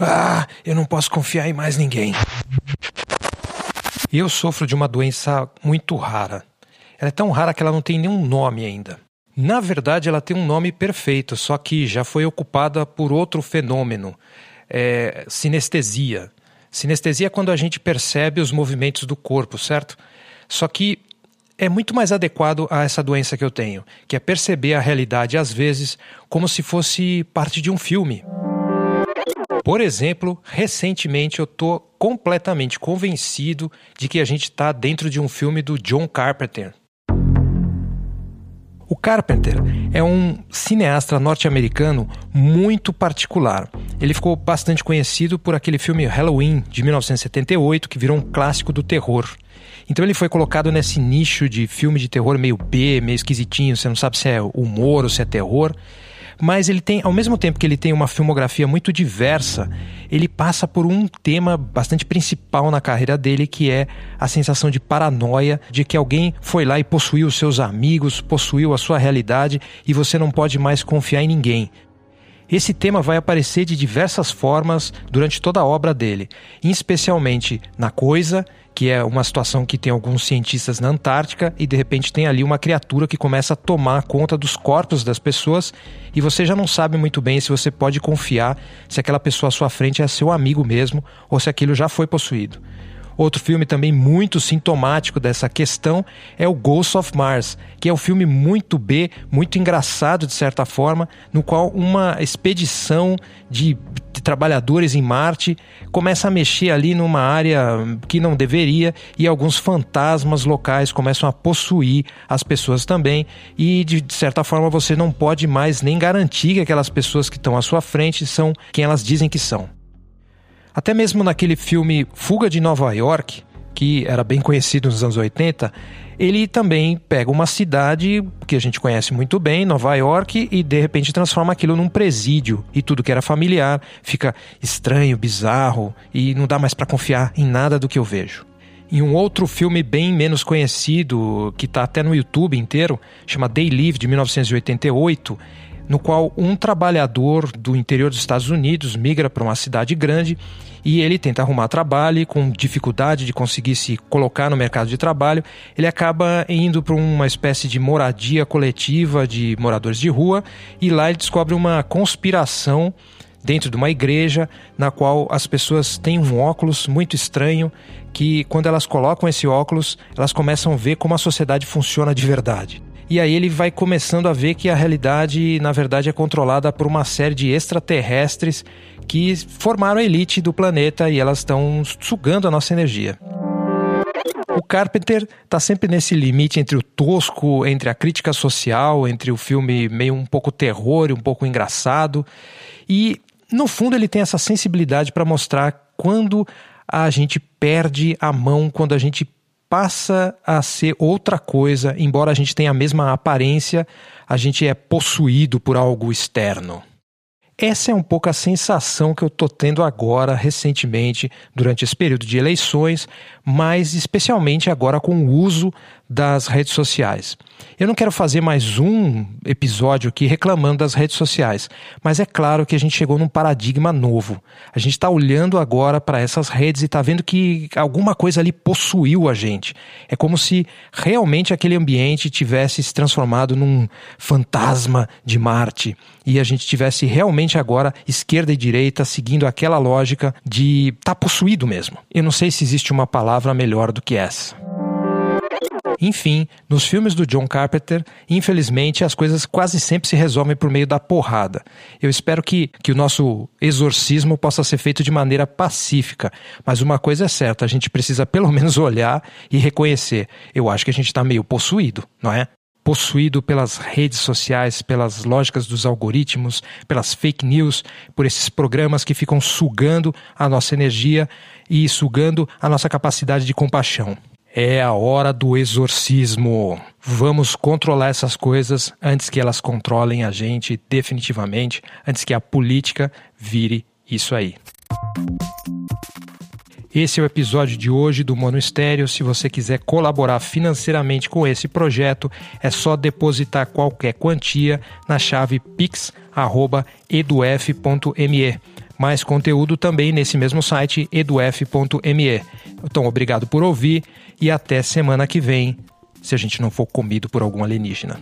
Ah, eu não posso confiar em mais ninguém. Eu sofro de uma doença muito rara. Ela é tão rara que ela não tem nenhum nome ainda. Na verdade, ela tem um nome perfeito, só que já foi ocupada por outro fenômeno: é, sinestesia. Sinestesia é quando a gente percebe os movimentos do corpo, certo? Só que é muito mais adequado a essa doença que eu tenho, que é perceber a realidade às vezes como se fosse parte de um filme. Por exemplo, recentemente eu estou completamente convencido de que a gente está dentro de um filme do John Carpenter. O Carpenter é um cineasta norte-americano muito particular. Ele ficou bastante conhecido por aquele filme Halloween de 1978, que virou um clássico do terror. Então ele foi colocado nesse nicho de filme de terror meio B, meio esquisitinho, você não sabe se é humor ou se é terror mas ele tem, ao mesmo tempo que ele tem uma filmografia muito diversa, ele passa por um tema bastante principal na carreira dele, que é a sensação de paranoia de que alguém foi lá e possuiu os seus amigos, possuiu a sua realidade e você não pode mais confiar em ninguém. Esse tema vai aparecer de diversas formas durante toda a obra dele, especialmente na coisa, que é uma situação que tem alguns cientistas na Antártica e de repente tem ali uma criatura que começa a tomar conta dos corpos das pessoas e você já não sabe muito bem se você pode confiar se aquela pessoa à sua frente é seu amigo mesmo ou se aquilo já foi possuído. Outro filme também muito sintomático dessa questão é o Ghost of Mars, que é um filme muito B, muito engraçado de certa forma, no qual uma expedição de, de trabalhadores em Marte começa a mexer ali numa área que não deveria e alguns fantasmas locais começam a possuir as pessoas também e de, de certa forma você não pode mais nem garantir que aquelas pessoas que estão à sua frente são quem elas dizem que são. Até mesmo naquele filme Fuga de Nova York, que era bem conhecido nos anos 80, ele também pega uma cidade que a gente conhece muito bem, Nova York, e de repente transforma aquilo num presídio e tudo que era familiar fica estranho, bizarro e não dá mais para confiar em nada do que eu vejo. Em um outro filme bem menos conhecido, que está até no YouTube inteiro, chama Day Live de 1988, no qual um trabalhador do interior dos Estados Unidos migra para uma cidade grande e ele tenta arrumar trabalho e com dificuldade de conseguir se colocar no mercado de trabalho, ele acaba indo para uma espécie de moradia coletiva de moradores de rua e lá ele descobre uma conspiração dentro de uma igreja na qual as pessoas têm um óculos muito estranho que quando elas colocam esse óculos, elas começam a ver como a sociedade funciona de verdade. E aí ele vai começando a ver que a realidade, na verdade, é controlada por uma série de extraterrestres que formaram a elite do planeta e elas estão sugando a nossa energia. O Carpenter está sempre nesse limite entre o tosco, entre a crítica social, entre o filme meio um pouco terror e um pouco engraçado. E, no fundo, ele tem essa sensibilidade para mostrar quando a gente perde a mão, quando a gente passa a ser outra coisa, embora a gente tenha a mesma aparência, a gente é possuído por algo externo. Essa é um pouco a sensação que eu estou tendo agora, recentemente, durante esse período de eleições, mas especialmente agora com o uso das redes sociais. Eu não quero fazer mais um episódio aqui reclamando das redes sociais, mas é claro que a gente chegou num paradigma novo. A gente está olhando agora para essas redes e está vendo que alguma coisa ali possuiu a gente. É como se realmente aquele ambiente tivesse se transformado num fantasma de Marte e a gente tivesse realmente agora esquerda e direita seguindo aquela lógica de tá possuído mesmo. Eu não sei se existe uma palavra melhor do que essa. Enfim, nos filmes do John Carpenter, infelizmente, as coisas quase sempre se resolvem por meio da porrada. Eu espero que, que o nosso exorcismo possa ser feito de maneira pacífica, mas uma coisa é certa, a gente precisa pelo menos olhar e reconhecer. Eu acho que a gente está meio possuído, não é? Possuído pelas redes sociais, pelas lógicas dos algoritmos, pelas fake news, por esses programas que ficam sugando a nossa energia e sugando a nossa capacidade de compaixão. É a hora do exorcismo. Vamos controlar essas coisas antes que elas controlem a gente definitivamente, antes que a política vire isso aí. Esse é o episódio de hoje do Mono Estéreo. Se você quiser colaborar financeiramente com esse projeto, é só depositar qualquer quantia na chave pix.eduf.me. Mais conteúdo também nesse mesmo site, eduf.me. Então, obrigado por ouvir e até semana que vem, se a gente não for comido por algum alienígena.